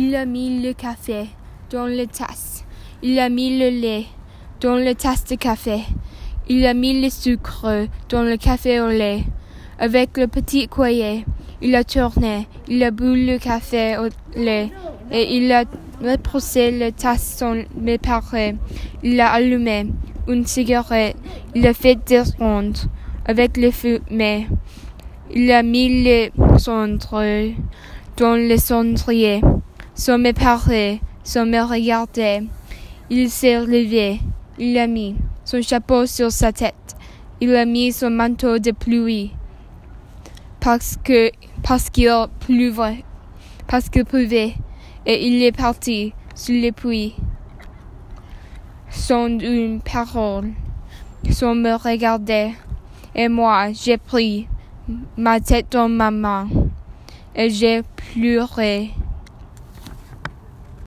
Il a mis le café dans la tasse. Il a mis le lait dans la tasse de café. Il a mis le sucre dans le café au lait. Avec le petit collier, il a tourné, il a bu le café au lait et il a reposé la tasse sans me Il a allumé une cigarette, il a fait des rondes avec le fumée. Il a mis les cendres dans le cendrier, sans me parler, sans me regarder. Il s'est levé, il a mis son chapeau sur sa tête, il a mis son manteau de pluie parce que parce qu'il pleuvait, parce qu'il pleuvait, et il est parti sous les pluies. Sans une parole, sans me regarder, et moi j'ai pris ma tête dans ma main, et j'ai pleuré.